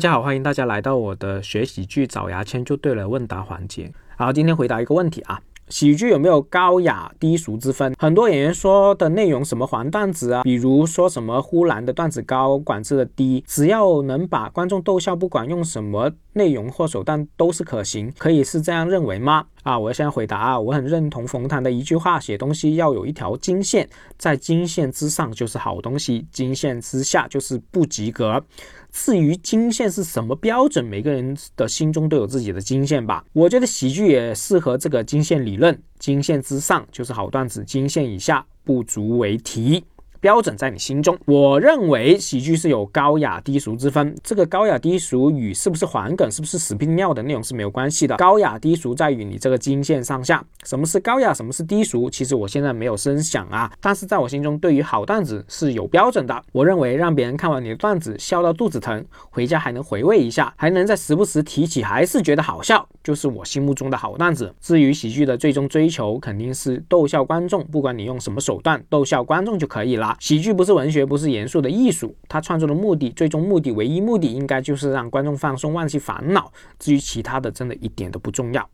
大家好，欢迎大家来到我的学喜剧找牙签就对了问答环节。好，今天回答一个问题啊，喜剧有没有高雅低俗之分？很多演员说的内容什么黄段子啊，比如说什么呼兰的段子高，管制的低，只要能把观众逗笑，不管用什么内容或手段都是可行，可以是这样认为吗？啊，我先回答啊，我很认同冯唐的一句话，写东西要有一条金线，在金线之上就是好东西，金线之下就是不及格。至于金线是什么标准，每个人的心中都有自己的金线吧。我觉得喜剧也适合这个金线理论，金线之上就是好段子，金线以下不足为提。标准在你心中。我认为喜剧是有高雅低俗之分，这个高雅低俗与是不是黄梗、是不是死拼尿的内容是没有关系的。高雅低俗在于你这个金线上下。什么是高雅，什么是低俗？其实我现在没有深想啊，但是在我心中，对于好段子是有标准的。我认为让别人看完你的段子笑到肚子疼，回家还能回味一下，还能在时不时提起，还是觉得好笑，就是我心目中的好段子。至于喜剧的最终追求，肯定是逗笑观众，不管你用什么手段逗笑观众就可以了。喜剧不是文学，不是严肃的艺术。它创作的目的，最终目的，唯一目的，应该就是让观众放松，忘记烦恼。至于其他的，真的一点都不重要。